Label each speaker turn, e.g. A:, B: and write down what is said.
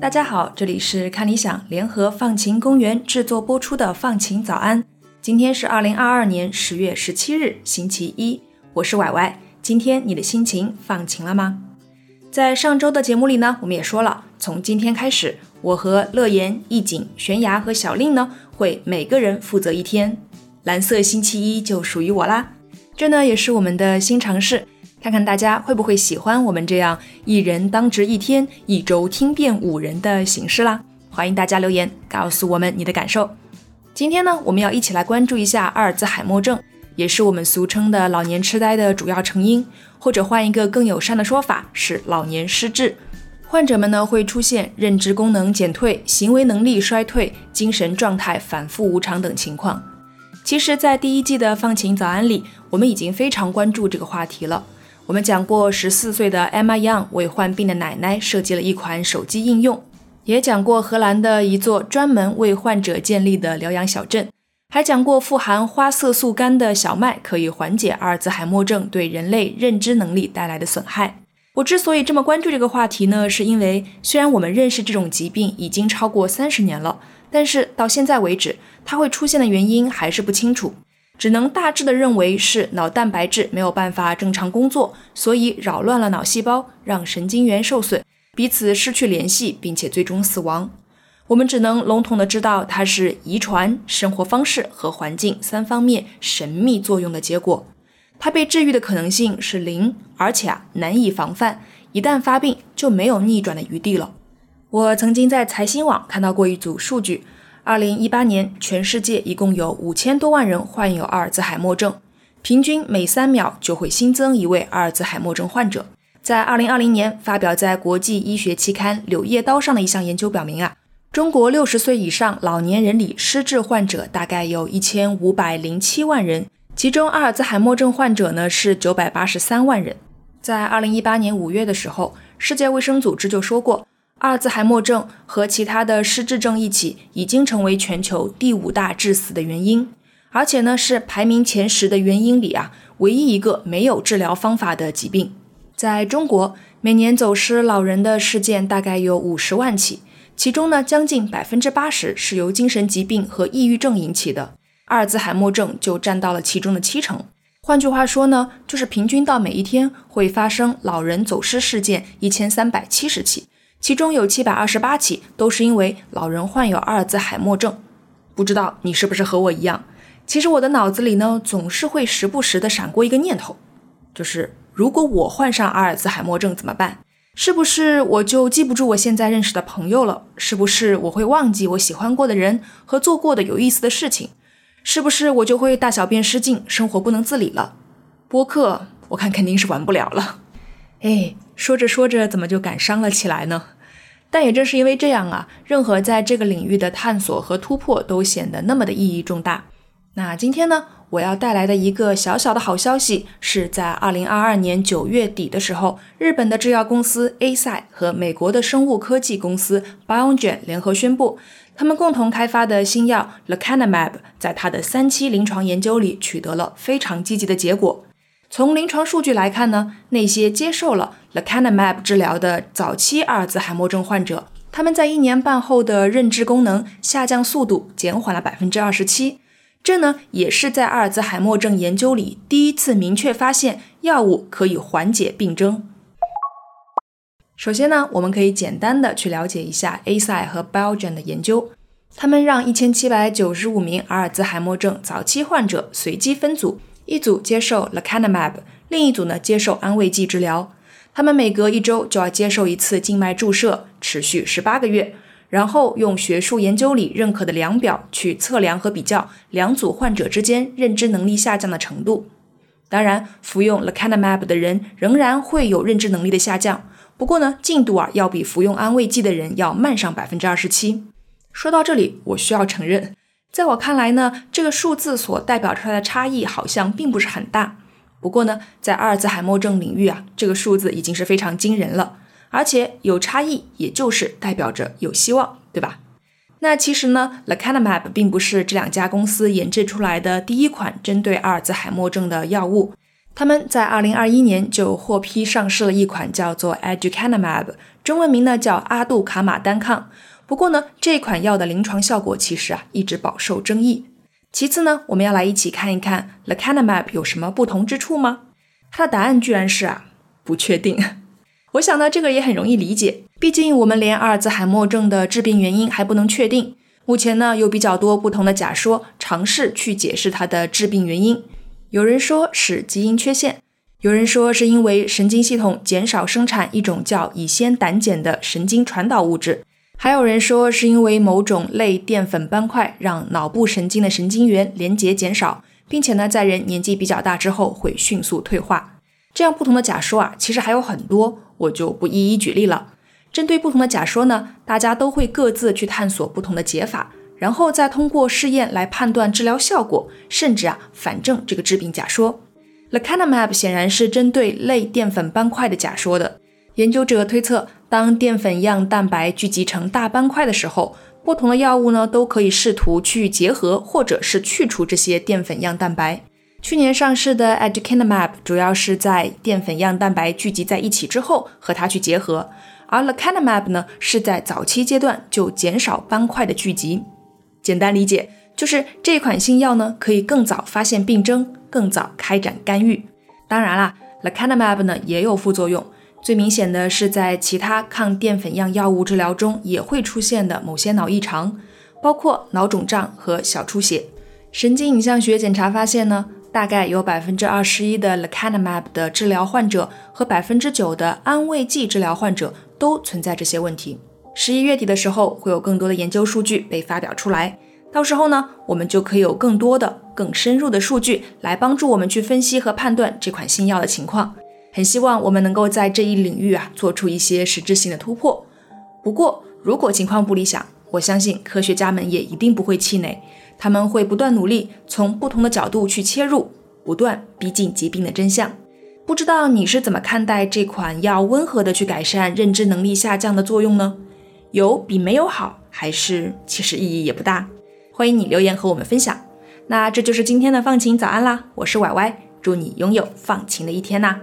A: 大家好，这里是看理想联合放晴公园制作播出的《放晴早安》。今天是二零二二年十月十七日，星期一，我是歪歪。今天你的心情放晴了吗？在上周的节目里呢，我们也说了，从今天开始，我和乐言、易景、悬崖和小令呢，会每个人负责一天，蓝色星期一就属于我啦。这呢也是我们的新尝试。看看大家会不会喜欢我们这样一人当值一天，一周听遍五人的形式啦？欢迎大家留言告诉我们你的感受。今天呢，我们要一起来关注一下阿尔兹海默症，也是我们俗称的老年痴呆的主要成因，或者换一个更友善的说法是老年失智。患者们呢会出现认知功能减退、行为能力衰退、精神状态反复无常等情况。其实，在第一季的放晴早安里，我们已经非常关注这个话题了。我们讲过，十四岁的 Emma Young 为患病的奶奶设计了一款手机应用，也讲过荷兰的一座专门为患者建立的疗养小镇，还讲过富含花色素苷的小麦可以缓解阿尔兹海默症对人类认知能力带来的损害。我之所以这么关注这个话题呢，是因为虽然我们认识这种疾病已经超过三十年了，但是到现在为止，它会出现的原因还是不清楚。只能大致的认为是脑蛋白质没有办法正常工作，所以扰乱了脑细胞，让神经元受损，彼此失去联系，并且最终死亡。我们只能笼统的知道它是遗传、生活方式和环境三方面神秘作用的结果。它被治愈的可能性是零，而且啊难以防范，一旦发病就没有逆转的余地了。我曾经在财新网看到过一组数据。二零一八年，全世界一共有五千多万人患有阿尔兹海默症，平均每三秒就会新增一位阿尔兹海默症患者。在二零二零年发表在国际医学期刊《柳叶刀》上的一项研究表明啊，中国六十岁以上老年人里失智患者大概有一千五百零七万人，其中阿尔兹海默症患者呢是九百八十三万人。在二零一八年五月的时候，世界卫生组织就说过。阿尔兹海默症和其他的失智症一起，已经成为全球第五大致死的原因，而且呢是排名前十的原因里啊，唯一一个没有治疗方法的疾病。在中国，每年走失老人的事件大概有五十万起，其中呢将近百分之八十是由精神疾病和抑郁症引起的，阿尔兹海默症就占到了其中的七成。换句话说呢，就是平均到每一天会发生老人走失事件一千三百七十起。其中有七百二十八起都是因为老人患有阿尔兹海默症，不知道你是不是和我一样？其实我的脑子里呢，总是会时不时的闪过一个念头，就是如果我患上阿尔兹海默症怎么办？是不是我就记不住我现在认识的朋友了？是不是我会忘记我喜欢过的人和做过的有意思的事情？是不是我就会大小便失禁，生活不能自理了？播客我看肯定是玩不了了。哎，说着说着怎么就感伤了起来呢？但也正是因为这样啊，任何在这个领域的探索和突破都显得那么的意义重大。那今天呢，我要带来的一个小小的好消息，是在二零二二年九月底的时候，日本的制药公司 A 赛和美国的生物科技公司 b i o n g e n 联合宣布，他们共同开发的新药 Lecanemab 在它的三期临床研究里取得了非常积极的结果。从临床数据来看呢，那些接受了 lecanemab 治疗的早期阿尔兹海默症患者，他们在一年半后的认知功能下降速度减缓了百分之二十七。这呢，也是在阿尔兹海默症研究里第一次明确发现药物可以缓解病症。首先呢，我们可以简单的去了解一下 A 赛和 Biogen 的研究。他们让一千七百九十五名阿尔兹海默症早期患者随机分组。一组接受 lecanemab，另一组呢接受安慰剂治疗。他们每隔一周就要接受一次静脉注射，持续十八个月。然后用学术研究里认可的量表去测量和比较两组患者之间认知能力下降的程度。当然，服用 lecanemab 的人仍然会有认知能力的下降，不过呢，进度啊要比服用安慰剂的人要慢上百分之二十七。说到这里，我需要承认。在我看来呢，这个数字所代表出来的差异好像并不是很大。不过呢，在阿尔兹海默症领域啊，这个数字已经是非常惊人了。而且有差异，也就是代表着有希望，对吧？那其实呢，lecanemab 并不是这两家公司研制出来的第一款针对阿尔兹海默症的药物。他们在2021年就获批上市了一款叫做 aducanumab，中文名呢叫阿杜卡马单抗。不过呢，这款药的临床效果其实啊一直饱受争议。其次呢，我们要来一起看一看 lecanemab 有什么不同之处吗？它的答案居然是啊不确定。我想呢，这个也很容易理解，毕竟我们连阿尔兹海默症的致病原因还不能确定。目前呢，有比较多不同的假说尝试去解释它的致病原因。有人说是基因缺陷，有人说是因为神经系统减少生产一种叫乙酰胆碱的神经传导物质，还有人说是因为某种类淀粉斑块让脑部神经的神经元连接减少，并且呢，在人年纪比较大之后会迅速退化。这样不同的假说啊，其实还有很多，我就不一一举例了。针对不同的假说呢，大家都会各自去探索不同的解法。然后再通过试验来判断治疗效果，甚至啊反证这个治病假说。lecanemab 显然是针对类淀粉斑块的假说的。研究者推测，当淀粉样蛋白聚集成大斑块的时候，不同的药物呢都可以试图去结合或者是去除这些淀粉样蛋白。去年上市的 aducanumab 主要是在淀粉样蛋白聚集在一起之后和它去结合，而 lecanemab 呢是在早期阶段就减少斑块的聚集。简单理解就是这款新药呢，可以更早发现病征，更早开展干预。当然啦，lecanemab 呢也有副作用，最明显的是在其他抗淀粉样药物治疗中也会出现的某些脑异常，包括脑肿胀和小出血。神经影像学检查发现呢，大概有百分之二十一的 lecanemab 的治疗患者和百分之九的安慰剂治疗患者都存在这些问题。十一月底的时候，会有更多的研究数据被发表出来。到时候呢，我们就可以有更多的、更深入的数据来帮助我们去分析和判断这款新药的情况。很希望我们能够在这一领域啊做出一些实质性的突破。不过，如果情况不理想，我相信科学家们也一定不会气馁，他们会不断努力，从不同的角度去切入，不断逼近疾病的真相。不知道你是怎么看待这款药温和的去改善认知能力下降的作用呢？有比没有好，还是其实意义也不大？欢迎你留言和我们分享。那这就是今天的放晴早安啦，我是歪歪，祝你拥有放晴的一天呐。